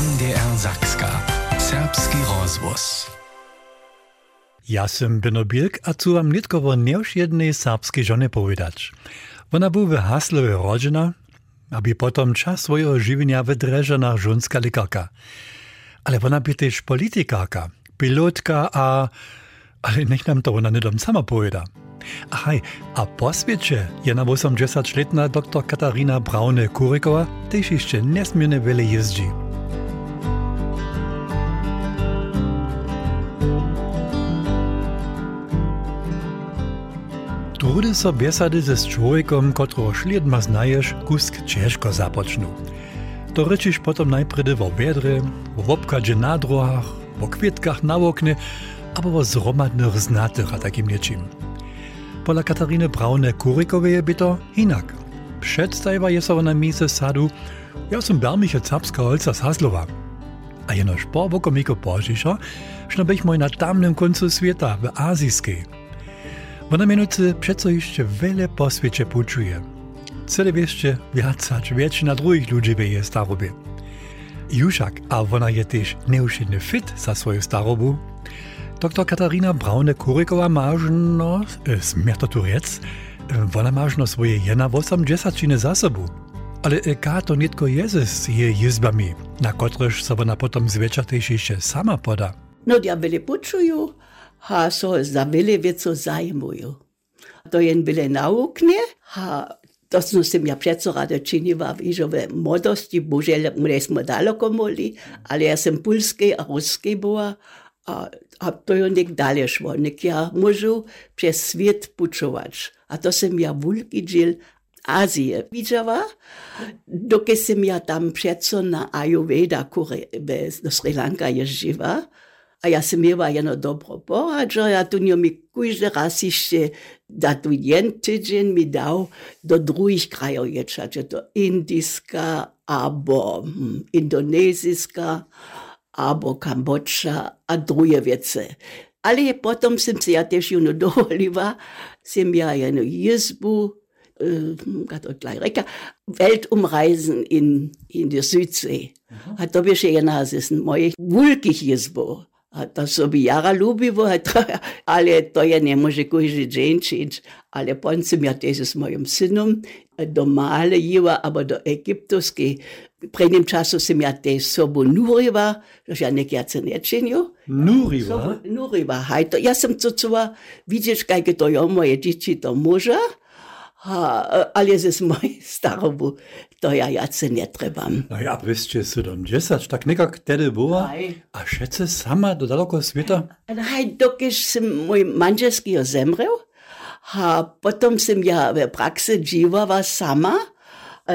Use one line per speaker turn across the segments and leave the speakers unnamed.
NDR Zakska. Serbski rozvoz.
Ja sam Beno Bilk, a tu wam nitkowo już jednej serbskiej żony powiedzieć. Ona była w rodzina, aby potom czas swojego żywienia wydrzeżona żonska lekarka. Ale ona by też pilotka, a... Ale niech nam to ona nie dom sama powieda. Ahaj, a po świecie je na 80-letna dr Katarina Braune-Kurikowa też jeszcze niesmiernie wiele jeździ. Trudy so besady ze człowiekom, którego śledma znajesz, kusk ciężko zapoczną. To ryczysz potom najpierw o wiedry, o obkadzie na drogach, o kwietkach na oknie, albo o zromadnych znatych a takim nieczym. Pola Katariny Braune-Kurikowej je by to inak. Przedstawiła je so na miejsce sadu, ja som Bermiche Zapska holca z Haslowa. A jenoż po wokomiko požišo, što bych moj na tamnym końcu świata, w azijskiej. Ona mianowicie przeco jeszcze wiele po świecie puczuje. Cele jeszcze więcej, większa drugich ludzi wieje starobie. Juszak, a ona je też nieuszedny fit za swoją starobu. Dr Katarina Braune-Kurikowa mażno, e, smierto tu rec, e, ona mażno swoje jena 80 za sobą. Ale e, ka to nitko jeze z jej jizbami, na kotreż so ona potom zwiecza też jeszcze sama poda.
No ja wiele puczuju, ha so za wiele wieców zajmuju. To jen wiele nauknie, ha to smo se ja prečo rada činila v ižove mladosti, božele, mre smo daleko moli, ali ja sem pulski a ruski była, a, a to jo nek dalje šlo, nek ja možu przez svijet pučovač. A to sem ja vulki džil Azije widziała, dokie sem ja tam przeco na Ayurveda, kure, do Sri Lanka jeździła, a ja sam bila jedno dobro a tu njo mi kužde rasišće, da tu jen tydzień mi dał do drugih krajov ječa, če to indijska, abo hm, indonezijska, abo Kambodža, a druge vece. Ali potom sem se ja tež juno ne dovolila, sem ja jednu jezbu, hm, hat auch gleich recht, Weltumreisen in, in der Südsee. Hat da bisher jena, es ist ein moje, wulkiges Bo. A to sobie jara lubiło, a to, to nie może każdy dzień czynić. Ale potem sam ja też z moim synem do Male jiła, albo do Egiptuskiej. Pred nim czasu sam ja też sobą nuriła, że ja nie jace nie czynił.
Nuriła?
Nuriła, hej, to ja sam co czuła, widzisz, jakie to ja moje dzieci to może, Eh, ali je zdaj moj starobu, to ja, ja se ne trebam.
No ja, brez če so dom džesat, tak nekak tede
bova,
a še se sama do daleko sveta?
Eh, eh, haj, dokiš sem moj manželski ozemrel, a potem sem ja v praksi živava sama,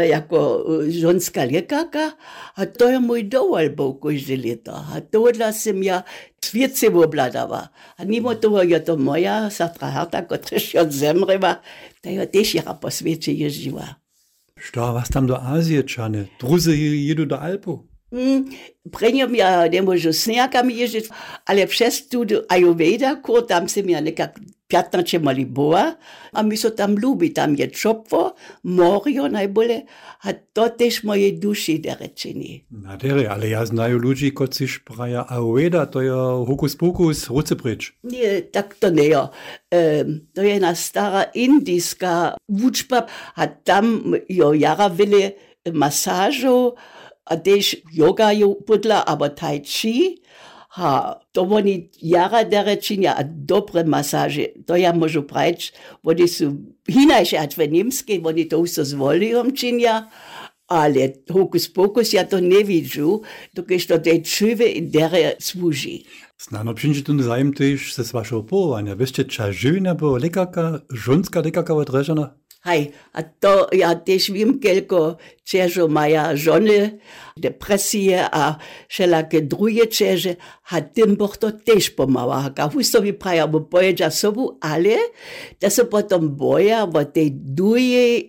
jako e, żonska lekarka, a to je mój dowol był każde lato. A to dla sam ja świecie obladała. A mimo toho je to moja sestra Herta, która się zemrela, to ja też jara po świecie jeździła.
Što was tam do Azije čane? Druzy jedu do Alpu?
Mm, prenjo mi ja ne možu snjakami ježiti, ale přes tu ajoveda, ko tam se mi ja nekak pjatnače mali boa, a mi so tam ljubi, tam je čopvo, morjo najbolje, a to tež moje duši, da
rečeni. Nadere, ali ja znaju ljudi, kot si špraja ajoveda, to je hokus pokus, hoce
prič. Ne, tak to ne jo. E, to je ena stara indijska vučba, a tam jo jara vele masažo, Dež yoga je podla, ampak tai chi, ha, to oni jara dere činja, a dobre masaže, to ja možu preč, oni su hinajše advenimske, oni to vso z voljom činja, ale hokus pokus ja to ne vidžu, dokež to tej čuve in dere služi.
Znano przyjdzie ten zajem też ze waszego połowania. Wiecie, czy żywina była lekarka, żonska lekarka odreżona?
Hej, a to ja też wiem, kielko cieżo maja żony, depresje, a wszelakie drugie cieże, a tym boch to też pomała. A hustowi praja, bo pojedzie sobą, ale da se potom boja, bo te duje,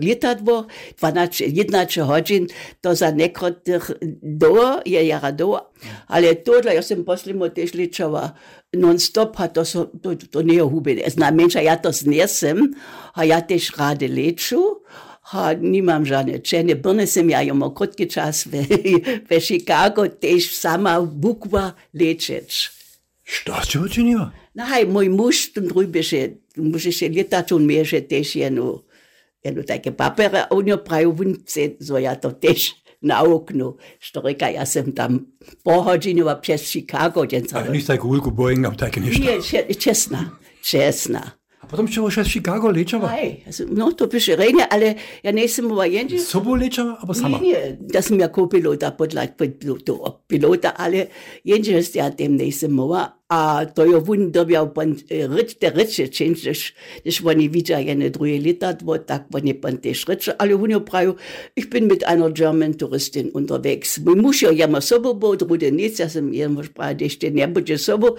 litadło, 12, 11 godzin, to za nekotych do, je jara do, Ale tohle, ja som poslimo tiež ličala non-stop a to, so, to, to nie je hubené. Znamená, ja to znesem a ja tiež ráde liču ha, nimam žane čene, brne sem ja jo kratki čas v, v Chicago, tež sama bukva lečeč.
Što ste učinila?
Naj, no, moj muž, ten drugi še, muž še leta, če on meže tež eno, eno take papere, on jo pravi, vun vse, so ja to tež. Na oknu. Štorika, ja som tam pohodzinova přes Chicago, den
Ale nicht tak hulku Boeing, tak nicht.
Nie, če- čestná, čestná.
A potom ćemo še Chicago lečava.
Aj, no, to pešerenje, ali ja ne nisem v Ajendi.
Sobo lečava, ampak sama.
Ne, da sem ja kopilota podlak, to pilota, ali Jenže ja tem ne nisem mova. A to je vundobjav, pan eh, reč, te reče, čenčeš, deš oni vidja jene druge leta, dvo, tak oni ne der tež reče, ali oni pravijo, ich bin mit einer German Touristin unterwegs. Moj muž jo jama sobo bo, druge nic, jaz sem jemu pravil, deš te ne boče sobo,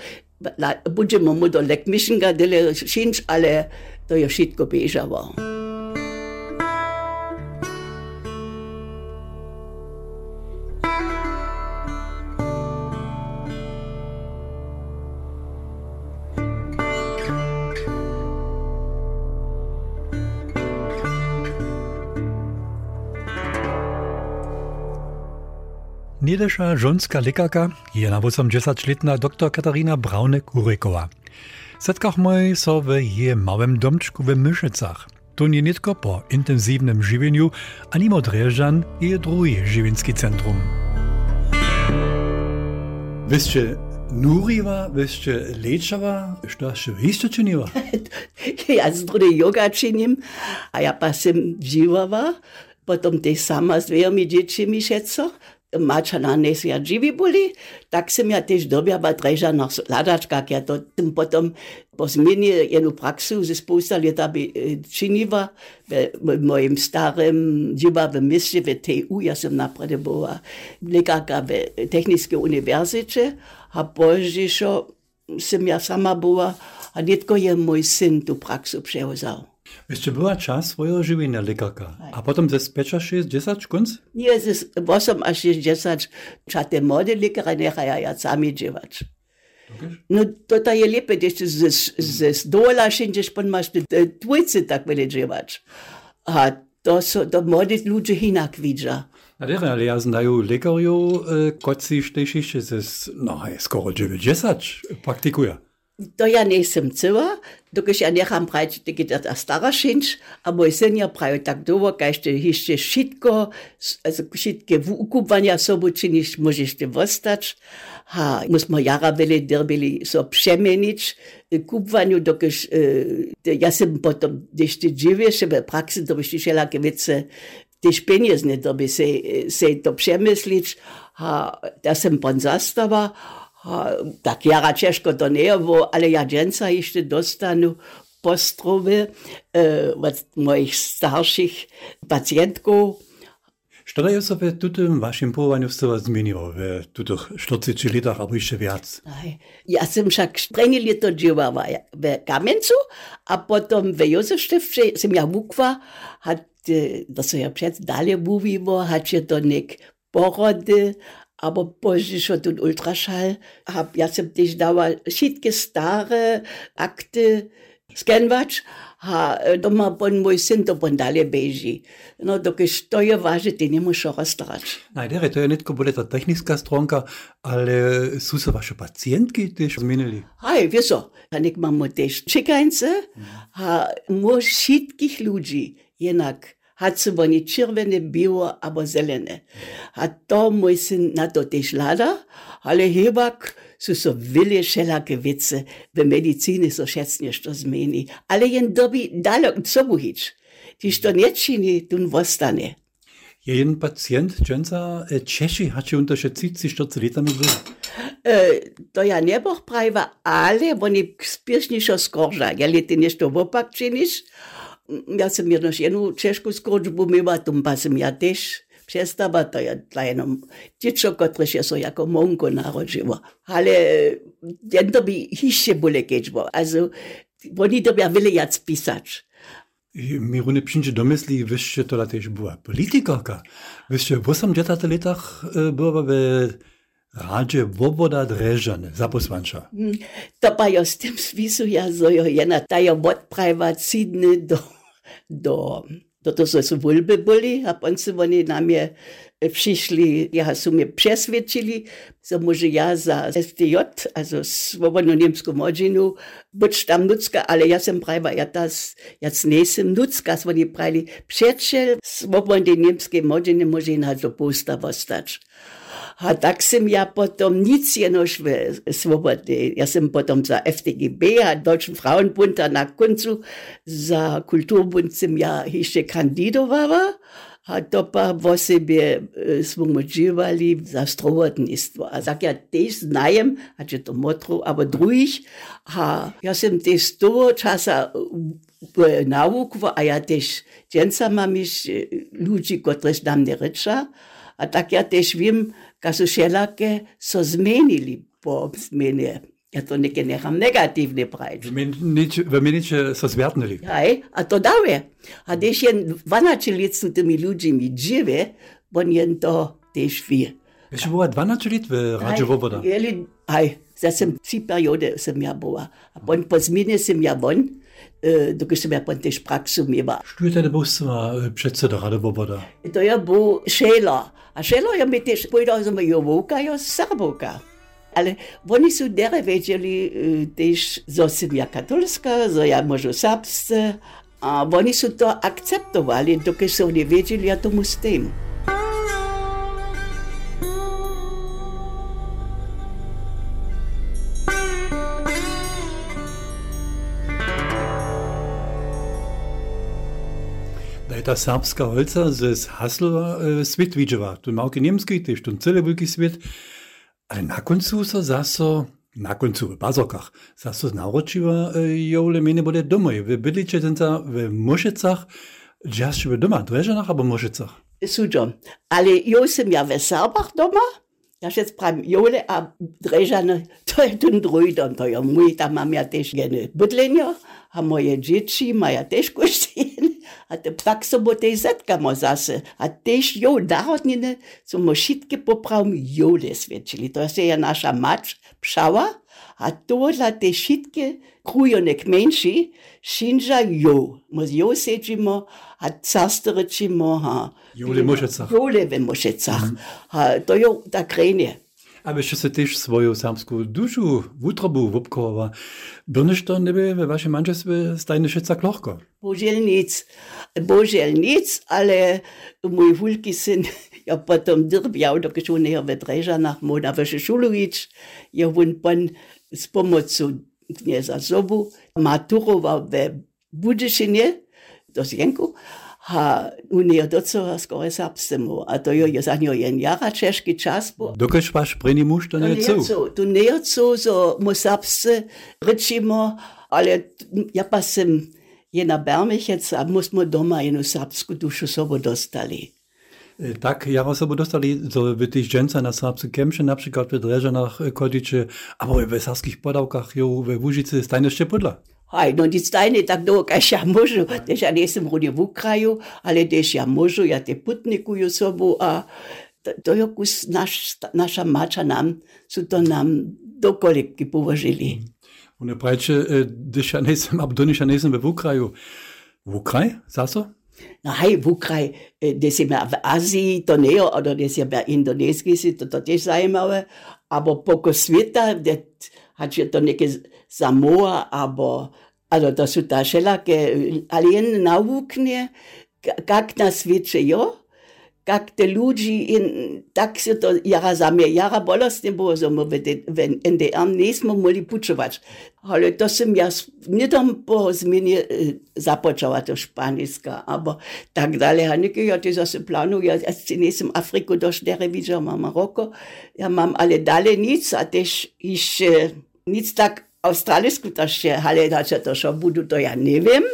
budžemo mu do lek mišenga, dele šinč, ale to je šitko bežavo.
Niedesza żonska lekarka je na 80-letna dr Katarina Braunek-Urekowa. Setkach moj so w je małym domczku w Myszycach. To nie tylko po intensywnym żywieniu, ani od Reżan je drugie żywienskie centrum. Wyście nuriwa, wyście leczava, što się isto czyniła?
ja z drugiej yoga a ja pa sem živava, potom te sama s dvemi dječjimi šeco, mačana nes ja živi boli, tak sem ja tež dobjava dreža na ladačkak, ja to sem potom po zmeni jednu praksu ze spousta leta bi eh, činiva v v starem živavem meste v TU, ja sem naprede bola lekarka v Technické univerzite, a požišo sem ja sama bola, a netko je môj syn tú praxu převzal.
Wyście była czas swojego żywienia lekarka, a potem ze specza 60 kunc?
Nie, ist 8 až 60, čate mode lekara nechaja ja sami dževač. No, to je lepe, da ste z, z, z dola še než pa imaš tvojce tak vele dževač. A to so, to mode ľudje inak vidža.
Na dere, ale ja znaju lekarju, koci štejšište ze, no, hej, skoro 90 praktikuja.
To ja nisem cela, dokaj ja necham prajti tegi da ta stara šinč, a moj syn ja pravi tak ste hište šitko, s- also šitke ukupvanja sobu činiš, možeš te vostać. Ha, musmo jara vele derbili so przemenić, kupvanju, dokaj e, ja sem potom, když ty dživieš v praksi, to byš ti všelaké vece, tež peniazne, to by se, se to přemyslić, ha, da sem pan zastava, a, tak jara ciężko to nie było, ale ja dżęca jeszcze dostanu postrowy e, od moich starszych pacjentków.
Da je se v tutem vašem połowaniu stava zmieniło w tutych 40 latach, albo jeszcze więcej?
Ja sam však strenge lito dživava v Kamencu, a potom v Jozefštevče sem ja vukva, hat, so ja před dalje mówiło, hat je to nek porody, aber Polsischer und Ultraschall hab ja sämtlich dauer schiedke Stare, Akte, Skenwatsch, ha, doma bon moj sin to bondalje beji No, dok je što je važe, ti ne moš
rastrač. Najdere, to je netko boleta alle stronka, ali su se vaše pacijentki tež zmenili?
Aj, vieso, a nek imamo tež čekajnce, ha, moš šitkih luji jenak hatsuboni čirvene bilo, abo zelene. A to moj sin na to tež lada, ale hebak so so velje šelake vice, v medicini so šec nešto meni alle jen dobi dalek cobuhič, tiž to nečini, tun vostane.
Jeden pacjent Jensa äh, Czeszy hat się unterschätzt, sich dort letami był.
To ja nie boh prawa, ale oni spieszniszo skorza. Ja lety nešto wopak chinisch Ja sam jedno skorżbę miała, tum pasem ja też przestawa, to ja jedną dziecko, które się so jako monko narodziło. Ale jen to by hiście bóle kieczbo. Also, oni to ja wiele jac pisać.
I mi rune przyjdzie do myśli, wyście to też była politykarka. Wyście w 80 latach e, była w Radzie Woboda Dreżane, zaposłancza.
To pa jo s tem spisu, ja so jo je na tajo odprava cidny do, do Toto so su vulby byli, a ponce oni na mnie przyszli, ja su mnie przesvědčili, że może ja za STJ, also Swobodną Niemską Modzinu, być tam nucka, ale ja sam prawa, ja tas, ja nesem nucka, so oni prali, przyjaciel Swobodnej Niemskiej Modziny może na to posta postać. A tak ja potom nic jenož v Svobodnej. Ja sam potom za FDGB a Deutschen Frauenbund a na koncu za Kulturbund sam ja ještě kandidowała. A to pa vo sebe smo močivali za strovodništvo. A tak ja tež znajem, a če to motro, aber drugih, a ja sem tež toho časa naukvo, a ja tež dženca mam iš ľudí, ktorí nám nereča. A tak ja tež viem, Kasušelake so zmenili po zmenje. Je to nekaj nekam negativni pravi.
V meniče eh, so zvjatnili.
Aj, a to dave. A deš je 12 let s temi ljudmi žive, on je to tež vi.
Je še bila 12 let v Radžu Voboda?
Aj, zdaj sem, tri periode sem ja bila. A pon po zmenje sem ja bon do ki sem ja pontež
praksu imela. Študite ne boste predsednik Radoboboda?
To je bo šelo, a šelo je mi tež povedal, da je voka, je srboka. Ale oni su dere vedeli tež, da sem ja katolska, da ja možu srpsce, a oni su to akceptovali, dokaj so oni vedeli, ja tomu s tem.
Da je ta serbska holca z Haslova e, svet vidževa. Tu malki niemski, tež tu celý veľký svet. Ale na koncu so zaso, na koncu v bazokach, zaso naučiva e, jole mene bude domoj. V bydliče tenca v Mošecach, džaš v doma, Drežanach abo Mošecach.
Suđo. Ale jo sam ja v Serbach doma, ja še pravim, jole a Drežane, to je ten drugi dom, to je mój, tam mam ja też gene bydlenja, a moje dzieci mają też takso bo te zetkamo zase, a tež jo narodnine so mošitke popravom jole svečili. To je naša mač, pšava, a to za te šitke krujo nek menši, šinža jo. Moz jo sečimo, a casto rečimo, ha.
Jole v mošecah.
Jole v mošecah. Mm. Ha, to jo tak renje.
Ale ešte sa tiež svoju samskú dušu, vútrobu vobkovala. Brneš to nebe ve vašem manželstve stajne všetca klohko?
Božiaľ nic. Božiaľ nic, ale mój wulki syn, ja potom drbiał, on je ve Drežanach, moda Šulovič, je on pan s pomocou knieza Zobu maturoval ve Budyšinie, do Zjenku, Unia docela skoraj sapstemu, a to jo je za njo en jara češki čas bo.
Dokaj špaš preni muž to nejo
To nejo co, so mu sapse rečimo, ale ja pa sem je na Bermechec, a mu smo doma eno sapsku dušo sobo dostali.
Tak, ja sobo dostali, so by tých dženca na Sábsku Kemše, napríklad v Drežanách, Kodiče, alebo ich Saských Podavkách, jo, ve Vúžice, stajne
ešte podľa. Ajnonistaine, tak do kaša možu, tež ja nesem rodio v Ukraju, ali tež ja možu, ja te putnikuju sobu a to je kus naš, naša mača nam, su to nam dokoliki povožili. Mm.
On je preče, tež eh, ja nesem, abdoniš ja nesem v Ukraju. V Ukraj,
zaso? Naj, v Ukraji, eh, da si ima v Aziji, to ne, ali da si ima v Indoneziji, si to, to tež zajemalo, ampak poko sveta, da je to nekaj Samoa, ampak also sú ta všelaké, ale jen naukne, kak na svete jo, kak te ľudí, in, tak si to jara za mňa, jara bolestne bolo, že mu v NDR nesmo mohli pučovať. Ale to som ja nedom po zmene započala to španielska, aber tak dalej. A niekedy ja to zase plánujem, ja, si nesem Afriku do 4 videl, mám Maroko, ja mám ale dalej nic a tež iš nic tak australijsku to še, ale da če to še budu, to ja ne vem,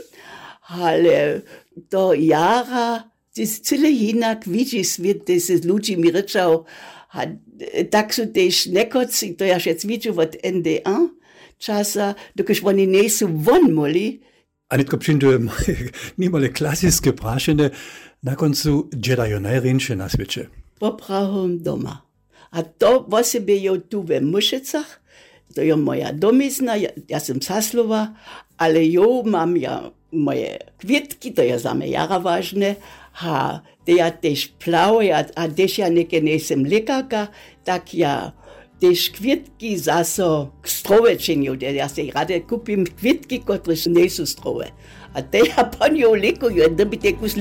ale to jara, to je cele inak, vidi svet, da se z ľudźmi rečal, tak sú tež nekoci, to ja še cvičil od NDA časa, dokiž oni nie sú von moli,
A netko przyjdę niemale klasickie praszene, na końcu dziedają najrynsze na świecie.
poprahom doma. A to vo sebe je tu v Mušicach, to je moja domizna, ja, ja sam Saslova, ale jo mam ja moje kwietki, to je za mnie jara ważne, a te ja też plawe, a, a też ja neke nesem lekaka, tak ja też kwietki zaso strowe czynił, ja se rade kupim kwietki, które nie są strowe. A te ja pan jo lekuju, da bi te kus.